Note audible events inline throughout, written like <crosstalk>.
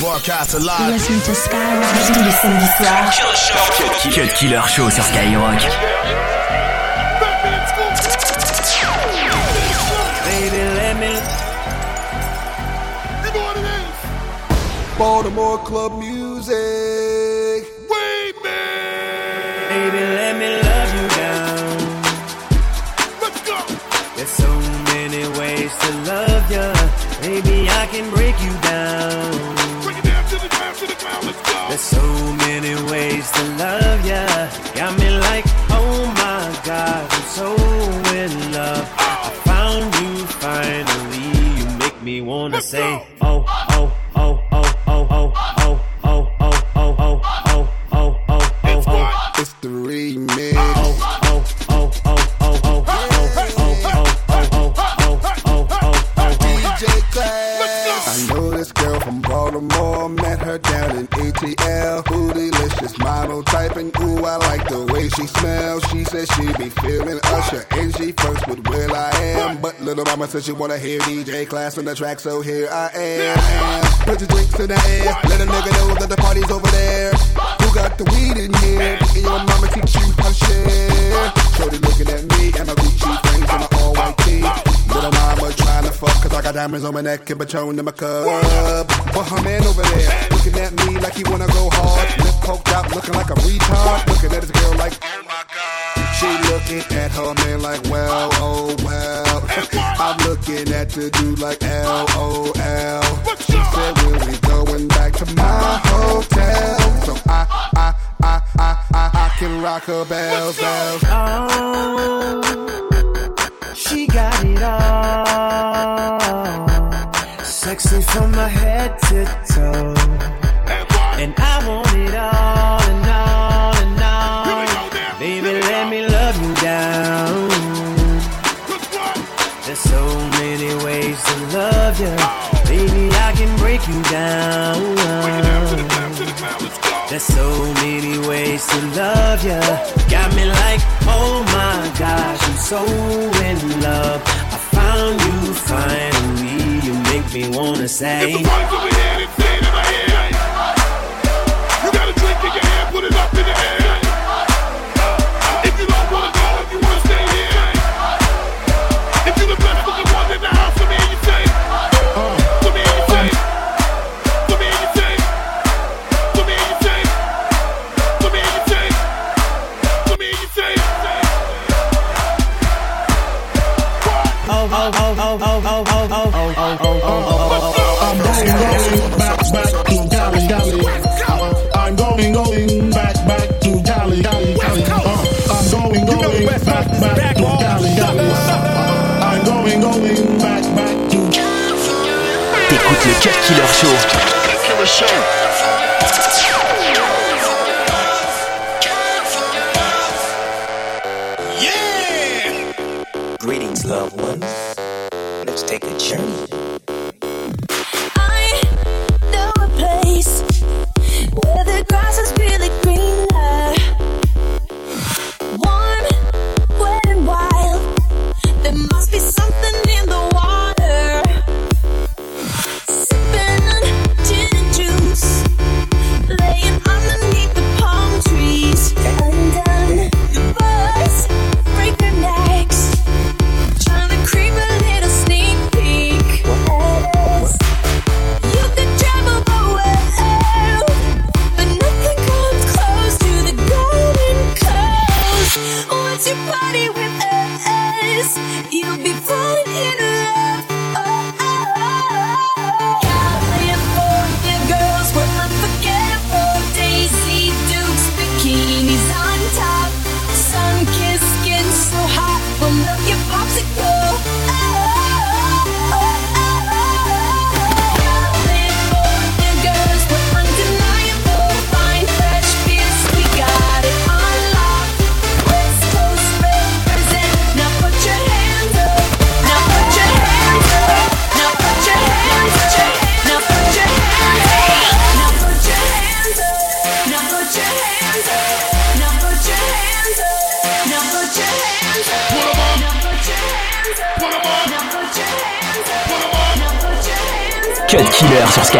Broadcast live. Listen to Skyrock tous les samedis soirs. Cut Killer Show sur Skyrock. Baby, let me. You know what it is? Baltimore club music. Wait, man. Baby, let me love you down. Let's go. There's so many ways to love ya. Baby, I can break you down. There's so many ways to love ya. Got me like, oh my God, I'm so in love. I found you finally. You make me wanna say, oh, says she wanna hear DJ Class on the track. So here I am. Put your drinks in the air. Let a nigga know that the party's over there. Who got the weed in here? And your mama teach you how to share. Shorty looking at me and my Gucci frames and my all white tee. Little mama trying to fuck cause I got diamonds on my neck and Patron in my cup. But her man over there looking at me like he wanna go hard. Lip poked out looking like a retard. Looking at his girl like. She looking at her man like, well, oh well. <laughs> I'm looking at the dude like, LOL. She said, when we going back to my hotel? So I, I, I, I, I, I can rock her bells, bells. Oh, she got it all. Sexy from my head to toe. And I want it all many ways to love you. Baby, I can break you down. Bring it down to the ground, to the ground. Let's go. There's so many ways to love ya. Got me like, oh my gosh, I'm so in love. I found you finally. You make me wanna say, T'écoutes le Cut Killer Show.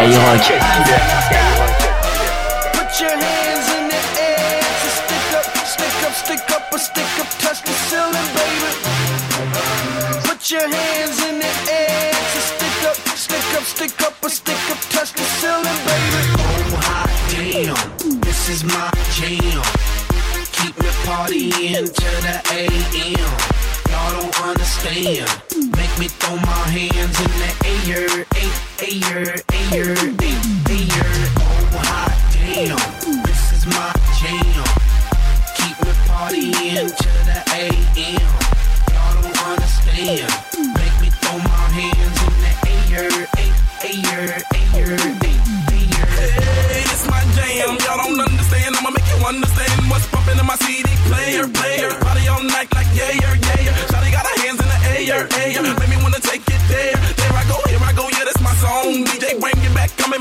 Killer sur Skyrock. Put your hands in the air. Just stick up, stick up, stick up, or stick up, touch the ceiling, baby. Put your hands in the air. Just stick up, stick up, stick up, or stick up, touch the ceiling, baby. Oh hot damn, this is my jam. Keep me partying till the AM. Y'all don't understand. Make me throw my hands in the air, air, air, air, you.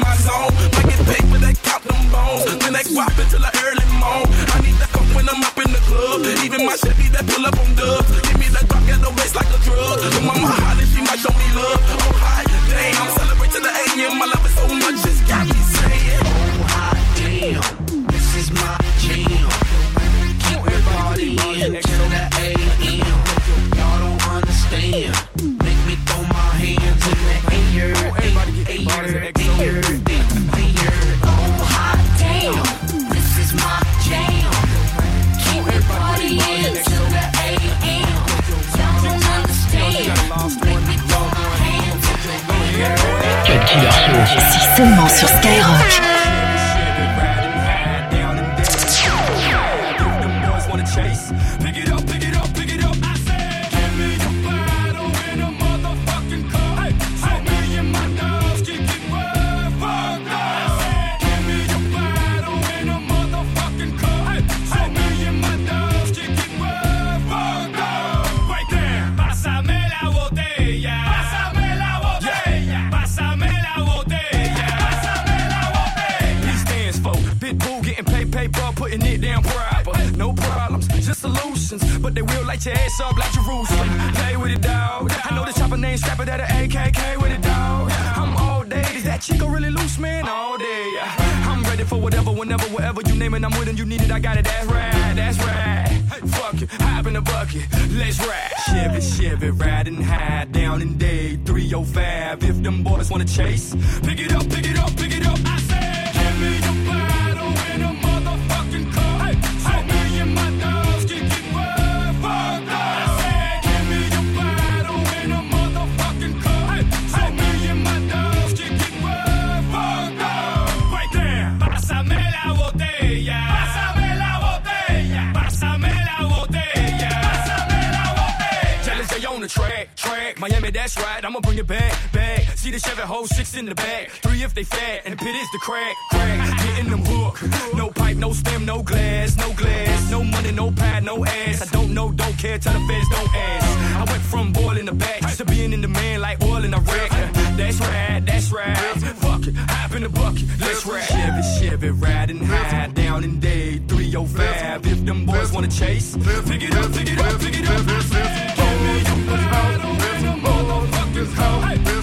In my zone. Might get paid for that, them bones. Then they early morn. I need that when I'm up in the club. Even my Chevy that pull up on dubs. Give me that get the waist like a drug. The mama hot she might show me love. Oh hi, damn. The AM. I love it so much, it's got me saying. Oh hot damn, seulement sur Skyrock. For whatever, whenever, wherever you name it. I'm with it, you need it. I got it. That's right, that's right. Fuck it, hop in the bucket. Let's ride. Chevy, Chevy, riding high down in day 305. If them boys wanna chase, pick it up, pick it up, pick it up. I said, give me your Miami, that's right. I'ma bring it back, back. See the Chevy whole six in the back. Three if they fat, and the pit is the crack, crack. Getting them hook. No pipe, no stem, no glass, no glass. No money, no pad, no ass. I don't know, don't care. Tell the feds don't ask. I went from boiling the back to being in the man like oil in a wreck. That's right, that's right. Fuck it, hop in the bucket. Let's ride. Chevy, Chevy, riding high down in day 305. If them boys wanna chase, pick it up, pick it up, pick it up. I said, give this hoe. Hey.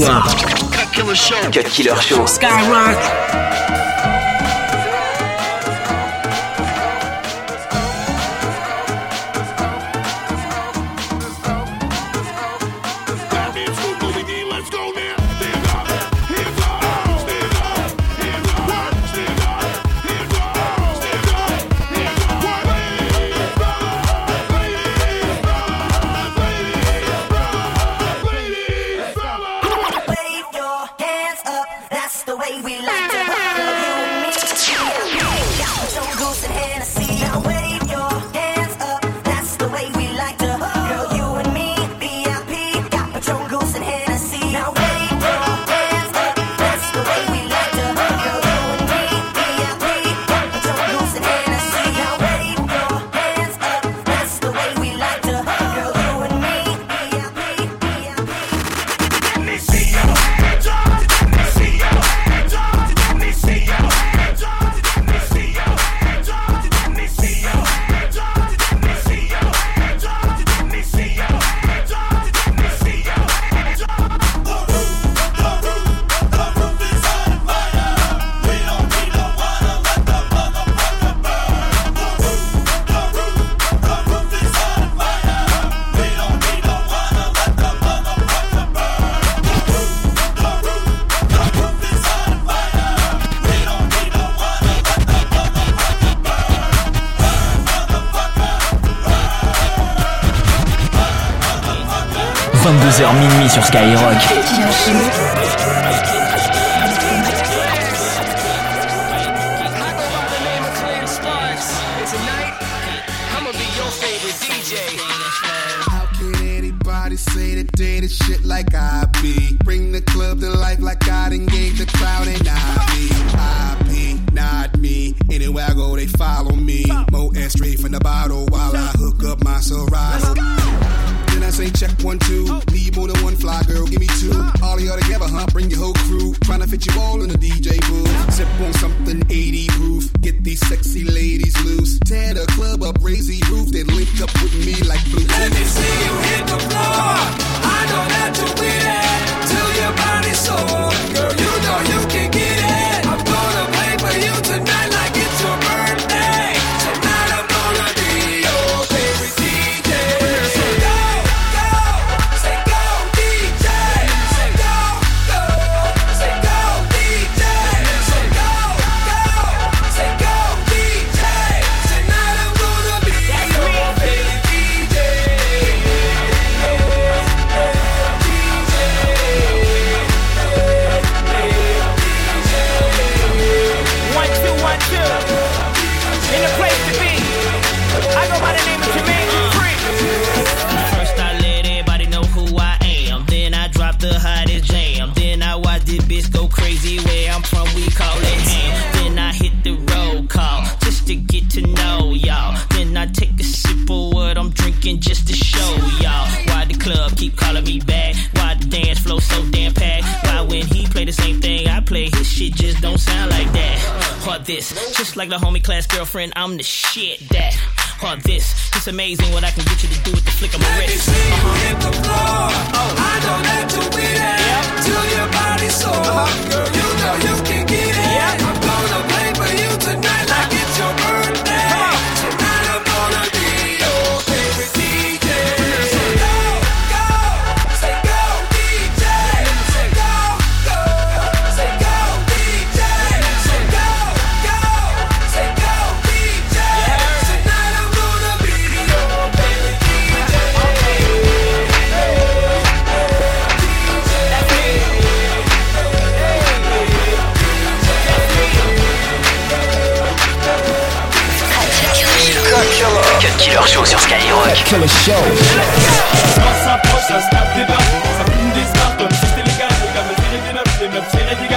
soir. Cut Killer Show. Cut Killer Show. Skyrock. Sur Skyrock. Say the shit like I be? Bring the club to life like I done gave the crowd and I be. I be, not me. Anywhere I go, they follow me. Mo and straight from the bottle while I hook up my Serato. Then I say check one, two. Need more than one fly girl, give me two. All of y'all together, huh? Bring your whole crew. Tryna fit you all in the DJ booth. Sip on something 80 proof. Get these sexy ladies loose. Tear the club up, raise the roof. Then link up with me like blue. Let me see you hit the floor. I know that you'll be there till your body's sore. This, just like the homie class girlfriend, I'm the shit that. Or this, it's amazing what I can get you to do with the flick of my Let me wrist. see you Uh-huh. hit the floor. I know that you'll be there till your body's sore. Girl, you know you can get it. I'm Killer Show. Tiraient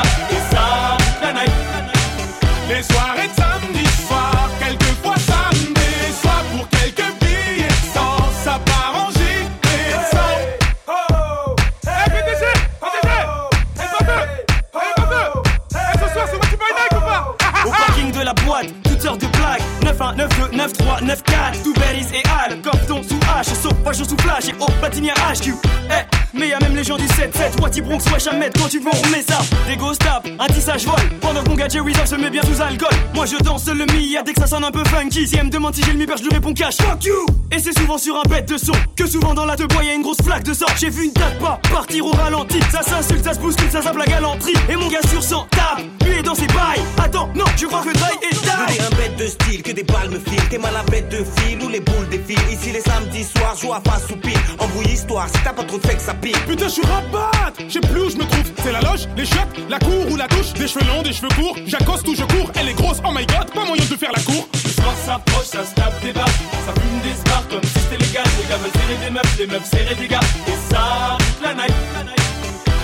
7-7 Wati Bronx, wesh à mettre quand tu veux on remet ça Des ghost tap, un tissage vol. Pendant que mon gars Jerry se met bien sous alcool. Moi je danse le mi, dès que ça sonne un peu funky. Si elle me demande si j'ai le mi je lui réponds cash. Fuck you! Et c'est souvent sur un bête de son Que souvent dans la te bois y'a une grosse flaque de sang. J'ai vu une date pas partir au ralenti. Ça s'insulte, ça se bouscule, ça zappe la galanterie. Et mon gars sur 100 tape, lui est dans ses bails. Attends, non, je crois que Dry est die un bête de style, que des balles me filent. T'es mal à bête de fil ou les boules défilent. Ici les samedis soirs, joue à face ou pile. Embrouille histoire, si t'as pas trop de que ça pique. Putain, je suis rabat, je sais plus où je me trouve. C'est la loge, les chiottes, la cour ou la douche. Des cheveux longs, des cheveux courts. J'accoste ou je cours. Elle est grosse, oh my god, pas moyen de faire la cour. Le soir s'approche, ça se tape des barres, ça fume des stars comme si c'était légal. Les gars veulent serrer des meufs, les meufs serrer des gars. Et ça, toute la night.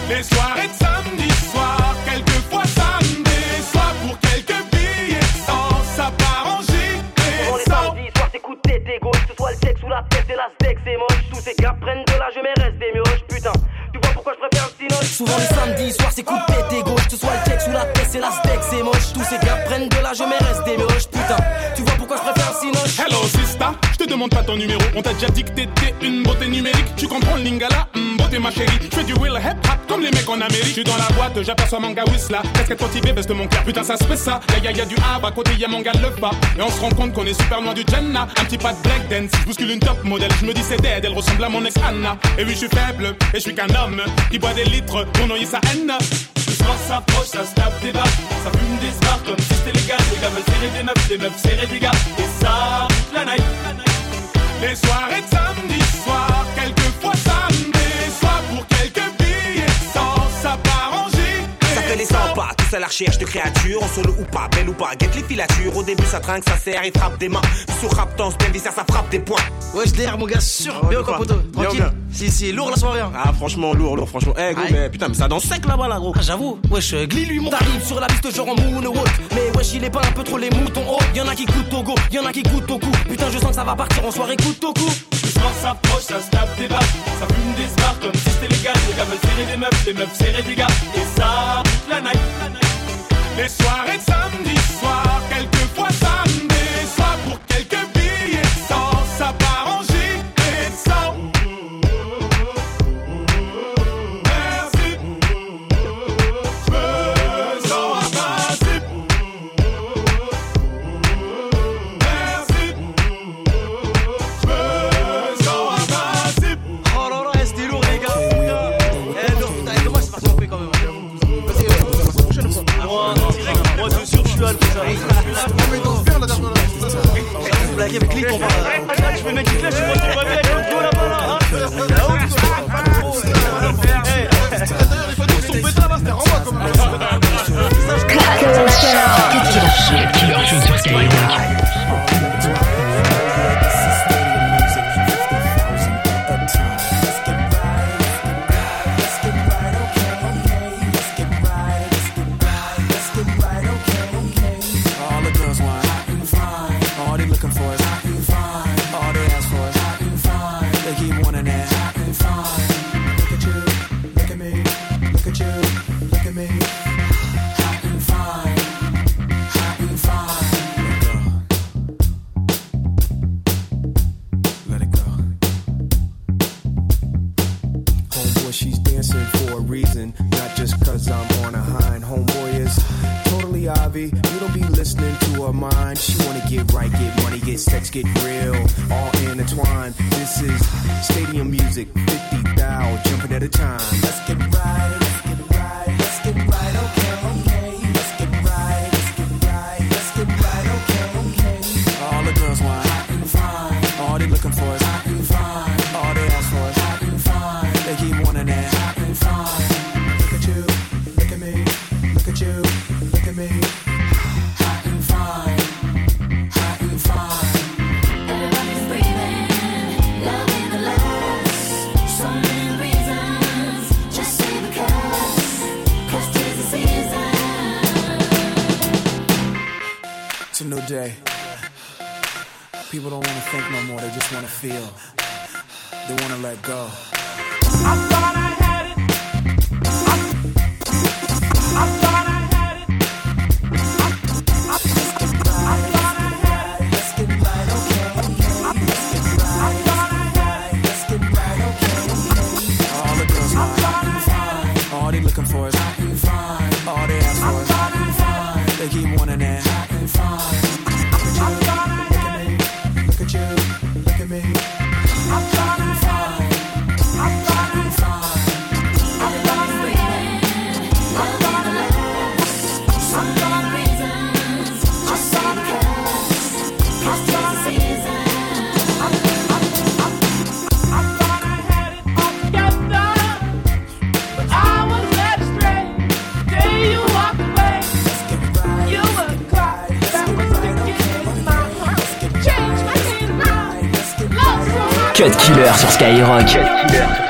Les soirées de samedi On t'a déjà dit que t'étais une beauté numérique. Tu comprends lingala, hum, beauté ma chérie. Je fais du will hip comme les mecs en Amérique. Je suis dans la boîte, j'aperçois mon gars Whistla. Casquette baisse de mon cœur. Putain, ça se fait ça. Y'a y'a y'a du A, à côté y'a mon gars le pas. Et on se rend compte qu'on est super loin du Jenna. Un petit pas de black dance, bouscule une top modèle. Je me dis c'est dead, elle ressemble à mon ex Anna. Et oui, je suis faible, et je suis qu'un homme qui boit des litres pour noyer sa haine. Le soir s'approche, ça se des barres, ça fume des stars comme si c'était légal. Les gars veulent serrer des meufs, les meufs serrer des gars. Et ça, la night. Les soirées de samedi soir, quelquefois samedi soir pour quelques billets sans ça pas ranger. Ça fait les 100 pas, tous à la recherche de créatures, en solo ou pas, belle ou pas, guette les filatures. Au début, ça trinque, ça serre, il frappe des mains. Sous rap, danse, bien ça, ça frappe des points. Ouais, je l'air, mon gars, sûr. bien quoi, poteau. Tranquille. Si, si, lourd la soirée. hein. Ah, franchement, lourd, lourd, franchement. Eh, gros, Aïe. mais putain, mais ça danse sec là-bas, là, gros. Ah, j'avoue, wesh, euh, Glee lui monte. T'arrives sur la piste genre en moonwalk. Mais wesh, il est pas un peu trop les moutons oh. Y'en a qui coûtent au go, y'en a qui coûtent au cou. Putain, je sens que ça va partir en soirée coûte au cou. Le soir s'approche, ça se tape des barres, ça fume des stars comme si c'était légal. Les gars veulent serrer des meufs, les meufs serrer des gars. Et ça, toute la night. Les soirées de don't be listening to her mind. She wanna get right, get money, get sex, get real, all intertwined. This is stadium music, 50 thou jumping at a time. Let's get right, It's a new day. People don't want to think no more, they just want to feel. They want to let go. Hard. Cut Killer sur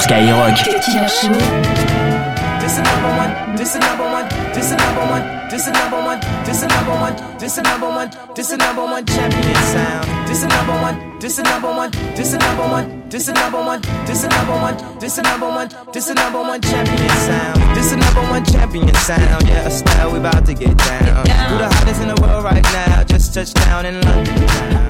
sur Skyrock. This a number one, this a number one, this a number one, this a number one, this a number one, this a number one, champion sound. This a number one, this a number one, this a number one, this a number one, this a number one, this a number one, this a number one champion sound. This a number one champion sound. Yeah, style we about to get down. Who the hottest in the world right now? Just touched down in London.